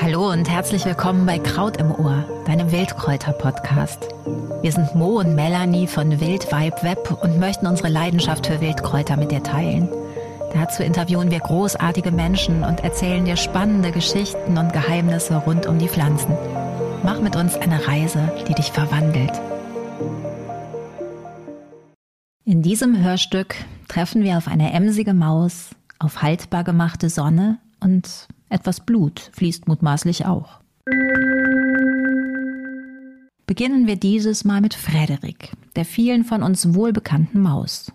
Hallo und herzlich willkommen bei Kraut im Ohr, deinem Wildkräuter-Podcast. Wir sind Mo und Melanie von Wild Vibe Web und möchten unsere Leidenschaft für Wildkräuter mit dir teilen. Dazu interviewen wir großartige Menschen und erzählen dir spannende Geschichten und Geheimnisse rund um die Pflanzen. Mach mit uns eine Reise, die dich verwandelt. In diesem Hörstück treffen wir auf eine emsige Maus, auf haltbar gemachte Sonne und etwas Blut fließt mutmaßlich auch. Beginnen wir dieses Mal mit Frederik, der vielen von uns wohlbekannten Maus.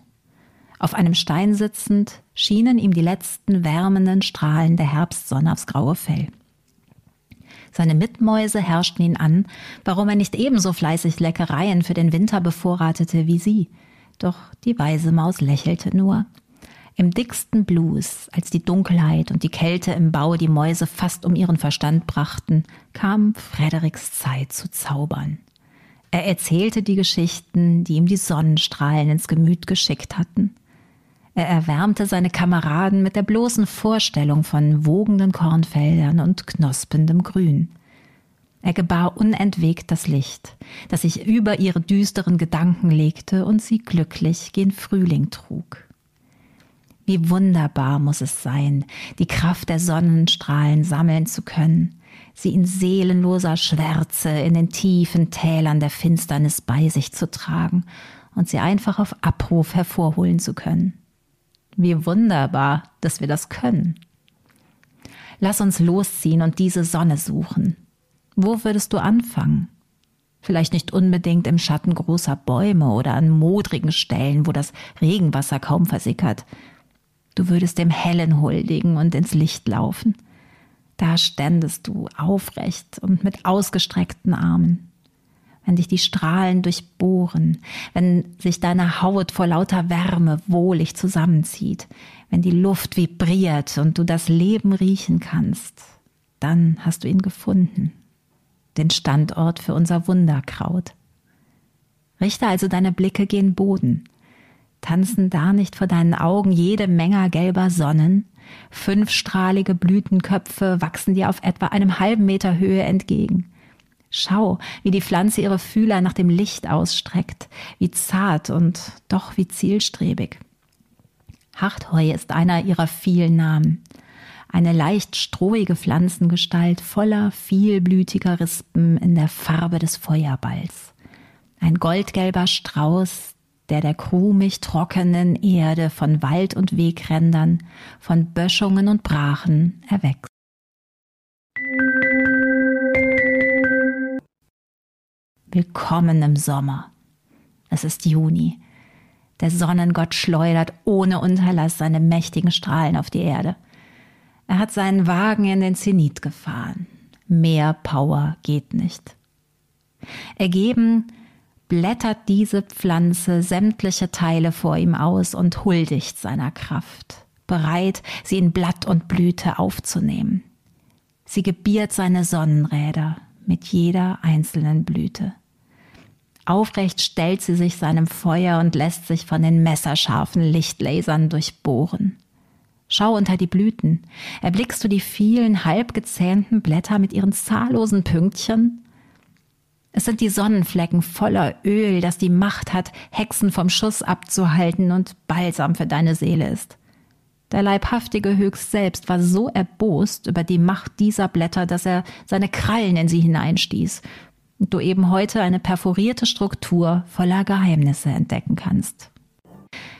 Auf einem Stein sitzend schienen ihm die letzten wärmenden Strahlen der Herbstsonne aufs graue Fell. Seine Mitmäuse herrschten ihn an, warum er nicht ebenso fleißig Leckereien für den Winter bevorratete wie sie. Doch die weise Maus lächelte nur im dicksten Blues, als die Dunkelheit und die Kälte im Bau die Mäuse fast um ihren Verstand brachten, kam Frederiks Zeit zu zaubern. Er erzählte die Geschichten, die ihm die Sonnenstrahlen ins Gemüt geschickt hatten. Er erwärmte seine Kameraden mit der bloßen Vorstellung von wogenden Kornfeldern und knospendem Grün. Er gebar unentwegt das Licht, das sich über ihre düsteren Gedanken legte und sie glücklich gen Frühling trug. Wie wunderbar muss es sein, die Kraft der Sonnenstrahlen sammeln zu können, sie in seelenloser Schwärze in den tiefen Tälern der Finsternis bei sich zu tragen und sie einfach auf Abruf hervorholen zu können. Wie wunderbar, dass wir das können. Lass uns losziehen und diese Sonne suchen. Wo würdest du anfangen? Vielleicht nicht unbedingt im Schatten großer Bäume oder an modrigen Stellen, wo das Regenwasser kaum versickert, Du würdest dem Hellen huldigen und ins Licht laufen. Da ständest du aufrecht und mit ausgestreckten Armen. Wenn dich die Strahlen durchbohren, wenn sich deine Haut vor lauter Wärme wohlig zusammenzieht, wenn die Luft vibriert und du das Leben riechen kannst, dann hast du ihn gefunden, den Standort für unser Wunderkraut. Richte also deine Blicke gen Boden, Tanzen da nicht vor deinen Augen jede Menge gelber Sonnen? Fünfstrahlige Blütenköpfe wachsen dir auf etwa einem halben Meter Höhe entgegen. Schau, wie die Pflanze ihre Fühler nach dem Licht ausstreckt, wie zart und doch wie zielstrebig. Hartheu ist einer ihrer vielen Namen. Eine leicht strohige Pflanzengestalt voller vielblütiger Rispen in der Farbe des Feuerballs. Ein goldgelber Strauß, der der krumig trockenen Erde von Wald und Wegrändern, von Böschungen und Brachen erwächst. Willkommen im Sommer. Es ist Juni. Der Sonnengott schleudert ohne Unterlass seine mächtigen Strahlen auf die Erde. Er hat seinen Wagen in den Zenit gefahren. Mehr Power geht nicht. Ergeben blättert diese Pflanze sämtliche Teile vor ihm aus und huldigt seiner Kraft, bereit, sie in Blatt und Blüte aufzunehmen. Sie gebiert seine Sonnenräder mit jeder einzelnen Blüte. Aufrecht stellt sie sich seinem Feuer und lässt sich von den messerscharfen Lichtlasern durchbohren. Schau unter die Blüten. Erblickst du die vielen halbgezähnten Blätter mit ihren zahllosen Pünktchen? Es sind die Sonnenflecken voller Öl, das die Macht hat, Hexen vom Schuss abzuhalten und Balsam für deine Seele ist. Der leibhaftige Höchst selbst war so erbost über die Macht dieser Blätter, dass er seine Krallen in sie hineinstieß und du eben heute eine perforierte Struktur voller Geheimnisse entdecken kannst.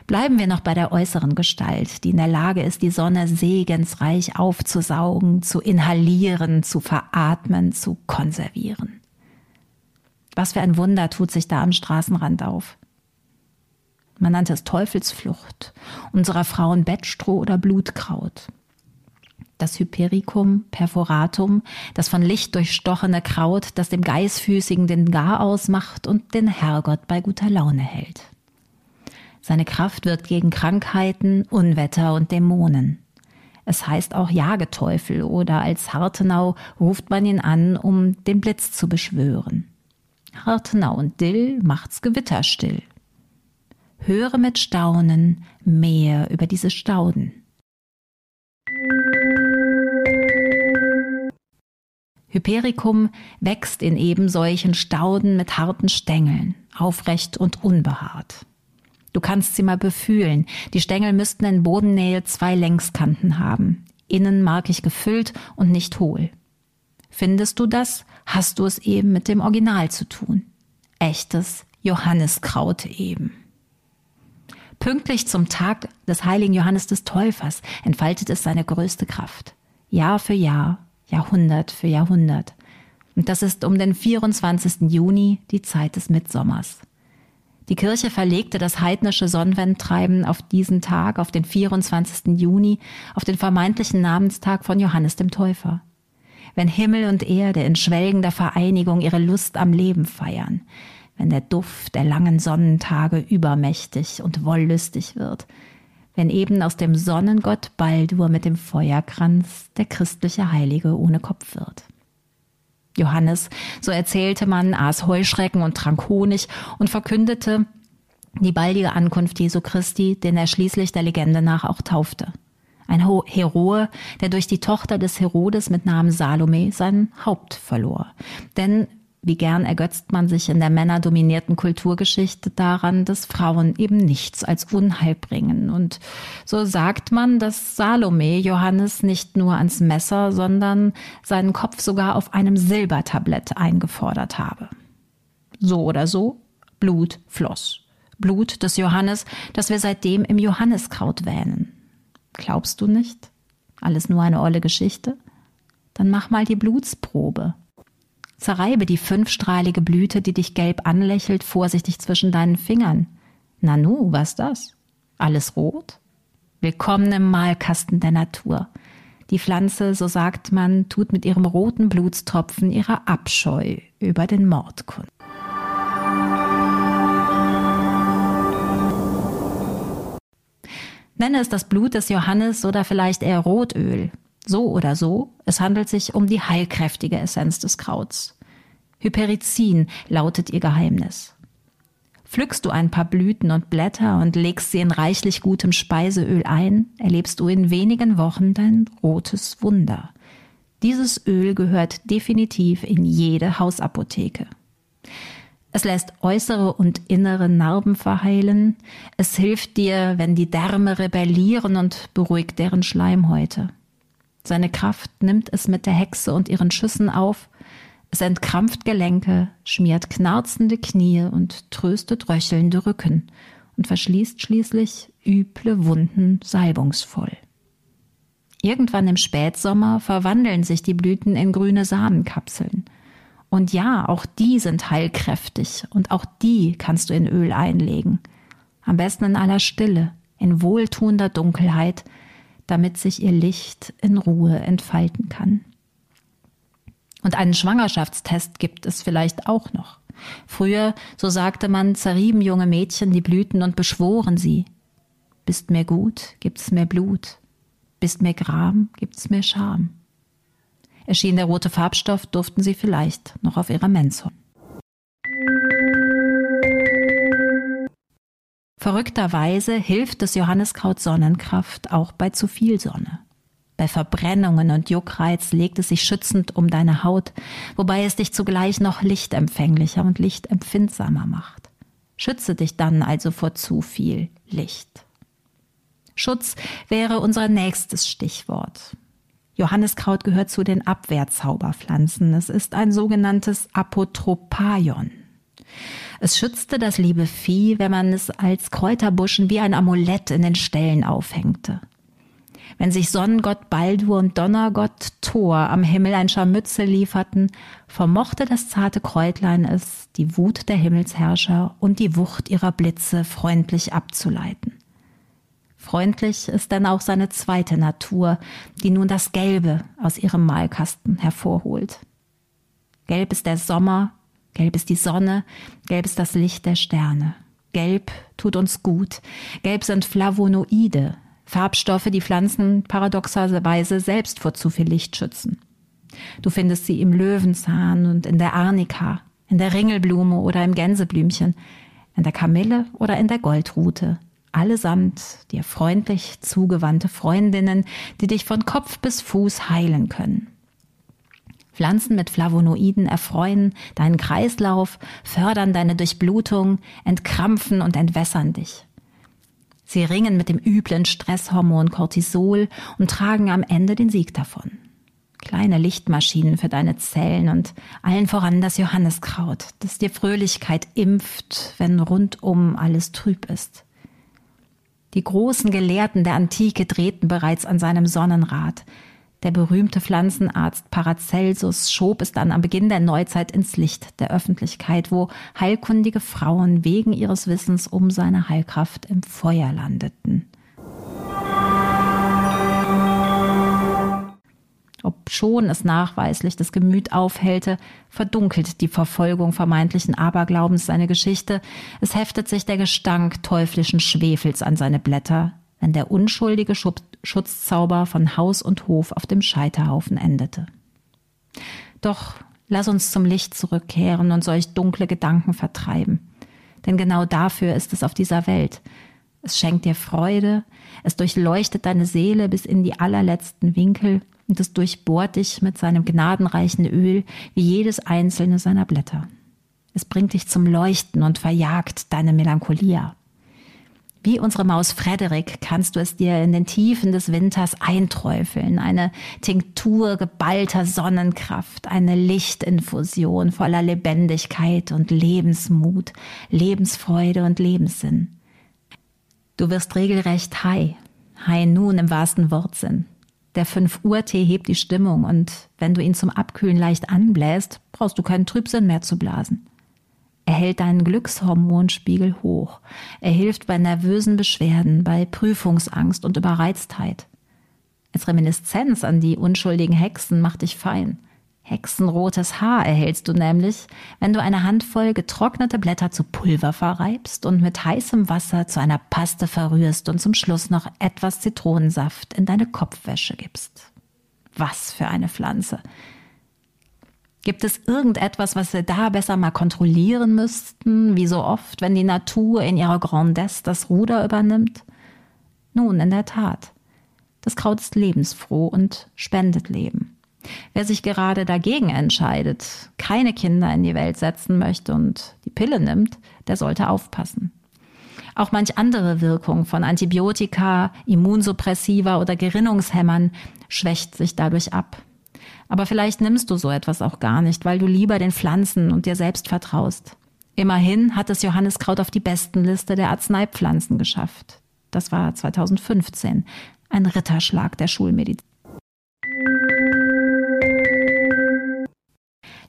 Bleiben wir noch bei der äußeren Gestalt, die in der Lage ist, die Sonne segensreich aufzusaugen, zu inhalieren, zu veratmen, zu konservieren. Was für ein Wunder tut sich da am Straßenrand auf. Man nannte es Teufelsflucht, unserer Frauen Bettstroh oder Blutkraut. Das Hypericum perforatum, das von Licht durchstochene Kraut, das dem Geißfüßigen den Gar ausmacht und den Herrgott bei guter Laune hält. Seine Kraft wirkt gegen Krankheiten, Unwetter und Dämonen. Es heißt auch Jageteufel oder als Hartenau ruft man ihn an, um den Blitz zu beschwören. Hartnau und Dill macht's gewitterstill. Höre mit Staunen mehr über diese Stauden. Hypericum wächst in eben solchen Stauden mit harten Stängeln, aufrecht und unbehaart. Du kannst sie mal befühlen. Die Stängel müssten in Bodennähe zwei Längskanten haben. Innen markig gefüllt und nicht hohl. Findest du das, hast du es eben mit dem Original zu tun. Echtes Johanniskraut eben. Pünktlich zum Tag des heiligen Johannes des Täufers entfaltet es seine größte Kraft. Jahr für Jahr, Jahrhundert für Jahrhundert. Und das ist um den 24. Juni die Zeit des Mitsommers. Die Kirche verlegte das heidnische Sonnenwendtreiben auf diesen Tag, auf den 24. Juni, auf den vermeintlichen Namenstag von Johannes dem Täufer. Wenn Himmel und Erde in schwelgender Vereinigung ihre Lust am Leben feiern, wenn der Duft der langen Sonnentage übermächtig und wollüstig wird, wenn eben aus dem Sonnengott Baldur mit dem Feuerkranz der christliche Heilige ohne Kopf wird. Johannes, so erzählte man, aß Heuschrecken und trank Honig und verkündete die baldige Ankunft Jesu Christi, den er schließlich der Legende nach auch taufte. Ein Heroe, der durch die Tochter des Herodes mit Namen Salome sein Haupt verlor. Denn wie gern ergötzt man sich in der männerdominierten Kulturgeschichte daran, dass Frauen eben nichts als Unheil bringen. Und so sagt man, dass Salome Johannes nicht nur ans Messer, sondern seinen Kopf sogar auf einem Silbertablett eingefordert habe. So oder so, Blut floss. Blut des Johannes, das wir seitdem im Johanniskraut wähnen. Glaubst du nicht? Alles nur eine olle Geschichte? Dann mach mal die Blutsprobe. Zerreibe die fünfstrahlige Blüte, die dich gelb anlächelt, vorsichtig zwischen deinen Fingern. Nanu, was das? Alles rot? Willkommen im Malkasten der Natur. Die Pflanze, so sagt man, tut mit ihrem roten Blutstropfen ihrer Abscheu über den Mord kund. Nenne es das Blut des Johannes oder vielleicht eher Rotöl. So oder so, es handelt sich um die heilkräftige Essenz des Krauts. Hyperizin lautet ihr Geheimnis. Pflückst du ein paar Blüten und Blätter und legst sie in reichlich gutem Speiseöl ein, erlebst du in wenigen Wochen dein rotes Wunder. Dieses Öl gehört definitiv in jede Hausapotheke. Es lässt äußere und innere Narben verheilen. Es hilft dir, wenn die Därme rebellieren und beruhigt deren Schleimhäute. Seine Kraft nimmt es mit der Hexe und ihren Schüssen auf. Es entkrampft Gelenke, schmiert knarzende Knie und tröstet röchelnde Rücken und verschließt schließlich üble Wunden salbungsvoll. Irgendwann im Spätsommer verwandeln sich die Blüten in grüne Samenkapseln. Und ja, auch die sind heilkräftig und auch die kannst du in Öl einlegen. Am besten in aller Stille, in wohltuender Dunkelheit, damit sich ihr Licht in Ruhe entfalten kann. Und einen Schwangerschaftstest gibt es vielleicht auch noch. Früher, so sagte man, zerrieben junge Mädchen die Blüten und beschworen sie. Bist mir gut, gibt's mir Blut. Bist mir Gram, gibt's mir Scham. Erschien der rote Farbstoff, durften sie vielleicht noch auf ihrer Mens Verrückterweise hilft das Johanniskraut Sonnenkraft auch bei zu viel Sonne. Bei Verbrennungen und Juckreiz legt es sich schützend um deine Haut, wobei es dich zugleich noch lichtempfänglicher und lichtempfindsamer macht. Schütze dich dann also vor zu viel Licht. Schutz wäre unser nächstes Stichwort. Johanniskraut gehört zu den Abwehrzauberpflanzen. Es ist ein sogenanntes Apotropaion. Es schützte das liebe Vieh, wenn man es als Kräuterbuschen wie ein Amulett in den Ställen aufhängte. Wenn sich Sonnengott Baldur und Donnergott Thor am Himmel ein Scharmützel lieferten, vermochte das zarte Kräutlein es, die Wut der Himmelsherrscher und die Wucht ihrer Blitze freundlich abzuleiten. Freundlich ist dann auch seine zweite Natur, die nun das Gelbe aus ihrem Malkasten hervorholt. Gelb ist der Sommer, Gelb ist die Sonne, gelb ist das Licht der Sterne. Gelb tut uns gut. Gelb sind Flavonoide, Farbstoffe, die Pflanzen paradoxerweise selbst vor zu viel Licht schützen. Du findest sie im Löwenzahn und in der Arnika, in der Ringelblume oder im Gänseblümchen, in der Kamille oder in der Goldrute. Allesamt dir freundlich zugewandte Freundinnen, die dich von Kopf bis Fuß heilen können. Pflanzen mit Flavonoiden erfreuen deinen Kreislauf, fördern deine Durchblutung, entkrampfen und entwässern dich. Sie ringen mit dem üblen Stresshormon Cortisol und tragen am Ende den Sieg davon. Kleine Lichtmaschinen für deine Zellen und allen voran das Johanniskraut, das dir Fröhlichkeit impft, wenn rundum alles trüb ist. Die großen Gelehrten der Antike drehten bereits an seinem Sonnenrad, der berühmte Pflanzenarzt Paracelsus schob es dann am Beginn der Neuzeit ins Licht der Öffentlichkeit, wo heilkundige Frauen wegen ihres Wissens um seine Heilkraft im Feuer landeten. Schon es nachweislich das Gemüt aufhellte, verdunkelt die Verfolgung vermeintlichen Aberglaubens seine Geschichte. Es heftet sich der Gestank teuflischen Schwefels an seine Blätter, wenn der unschuldige Schutzzauber von Haus und Hof auf dem Scheiterhaufen endete. Doch lass uns zum Licht zurückkehren und solch dunkle Gedanken vertreiben. Denn genau dafür ist es auf dieser Welt. Es schenkt dir Freude, es durchleuchtet deine Seele bis in die allerletzten Winkel und es durchbohrt dich mit seinem gnadenreichen Öl wie jedes einzelne seiner Blätter. Es bringt dich zum Leuchten und verjagt deine Melancholia. Wie unsere Maus Frederik kannst du es dir in den Tiefen des Winters einträufeln. Eine Tinktur geballter Sonnenkraft, eine Lichtinfusion voller Lebendigkeit und Lebensmut, Lebensfreude und Lebenssinn. Du wirst regelrecht high. High nun im wahrsten Wortsinn. Der 5 Uhr Tee hebt die Stimmung und wenn du ihn zum Abkühlen leicht anbläst, brauchst du keinen Trübsinn mehr zu blasen. Er hält deinen Glückshormonspiegel hoch. Er hilft bei nervösen Beschwerden, bei Prüfungsangst und Überreiztheit. Als Reminiszenz an die unschuldigen Hexen macht dich fein. Hexenrotes Haar erhältst du nämlich, wenn du eine Handvoll getrocknete Blätter zu Pulver verreibst und mit heißem Wasser zu einer Paste verrührst und zum Schluss noch etwas Zitronensaft in deine Kopfwäsche gibst. Was für eine Pflanze! Gibt es irgendetwas, was wir da besser mal kontrollieren müssten, wie so oft, wenn die Natur in ihrer Grandesse das Ruder übernimmt? Nun, in der Tat. Das Kraut ist lebensfroh und spendet Leben. Wer sich gerade dagegen entscheidet, keine Kinder in die Welt setzen möchte und die Pille nimmt, der sollte aufpassen. Auch manch andere Wirkung von Antibiotika, Immunsuppressiva oder Gerinnungshämmern schwächt sich dadurch ab. Aber vielleicht nimmst du so etwas auch gar nicht, weil du lieber den Pflanzen und dir selbst vertraust. Immerhin hat es Johanniskraut auf die Bestenliste der Arzneipflanzen geschafft. Das war 2015. Ein Ritterschlag der Schulmedizin.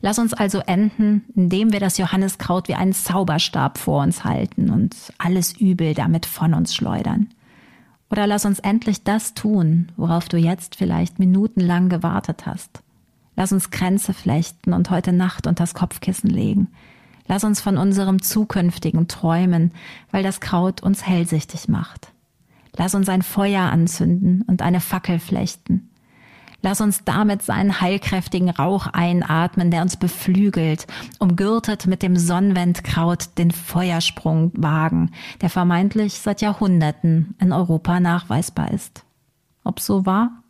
Lass uns also enden, indem wir das Johanniskraut wie einen Zauberstab vor uns halten und alles Übel damit von uns schleudern. Oder lass uns endlich das tun, worauf du jetzt vielleicht minutenlang gewartet hast. Lass uns Grenze flechten und heute Nacht unters Kopfkissen legen. Lass uns von unserem zukünftigen träumen, weil das Kraut uns hellsichtig macht. Lass uns ein Feuer anzünden und eine Fackel flechten. Lass uns damit seinen heilkräftigen Rauch einatmen, der uns beflügelt, umgürtet mit dem Sonnenwendkraut den Feuersprung wagen, der vermeintlich seit Jahrhunderten in Europa nachweisbar ist. Ob so war?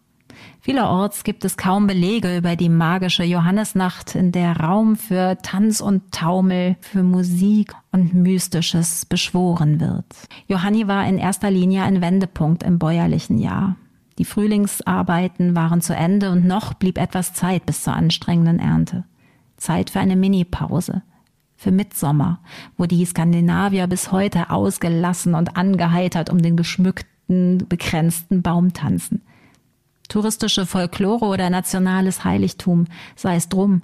Vielerorts gibt es kaum Belege über die magische Johannesnacht, in der Raum für Tanz und Taumel, für Musik und Mystisches beschworen wird. Johanni war in erster Linie ein Wendepunkt im bäuerlichen Jahr. Die Frühlingsarbeiten waren zu Ende und noch blieb etwas Zeit bis zur anstrengenden Ernte. Zeit für eine Minipause. Für Mitsommer, wo die Skandinavier bis heute ausgelassen und angeheitert um den geschmückten, begrenzten Baum tanzen touristische Folklore oder nationales Heiligtum, sei es drum,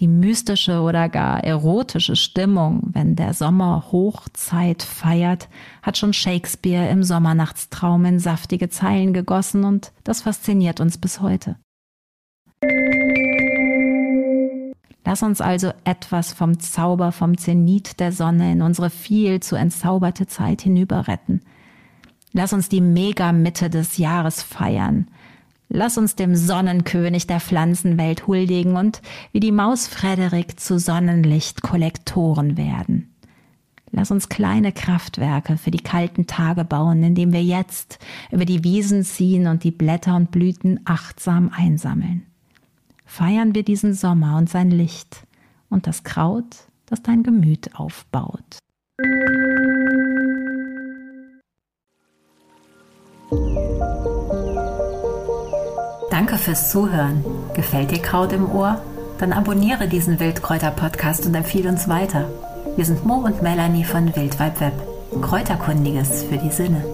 die mystische oder gar erotische Stimmung, wenn der Sommer Hochzeit feiert, hat schon Shakespeare im Sommernachtstraum in saftige Zeilen gegossen und das fasziniert uns bis heute. Lass uns also etwas vom Zauber, vom Zenit der Sonne in unsere viel zu entzauberte Zeit hinüber retten. Lass uns die Megamitte des Jahres feiern, Lass uns dem Sonnenkönig der Pflanzenwelt huldigen und wie die Maus Frederik zu Sonnenlichtkollektoren werden. Lass uns kleine Kraftwerke für die kalten Tage bauen, indem wir jetzt über die Wiesen ziehen und die Blätter und Blüten achtsam einsammeln. feiern wir diesen Sommer und sein Licht und das Kraut, das dein Gemüt aufbaut. Danke fürs Zuhören. Gefällt dir Kraut im Ohr? Dann abonniere diesen Wildkräuter-Podcast und empfehle uns weiter. Wir sind Mo und Melanie von Wildweib Web. Kräuterkundiges für die Sinne.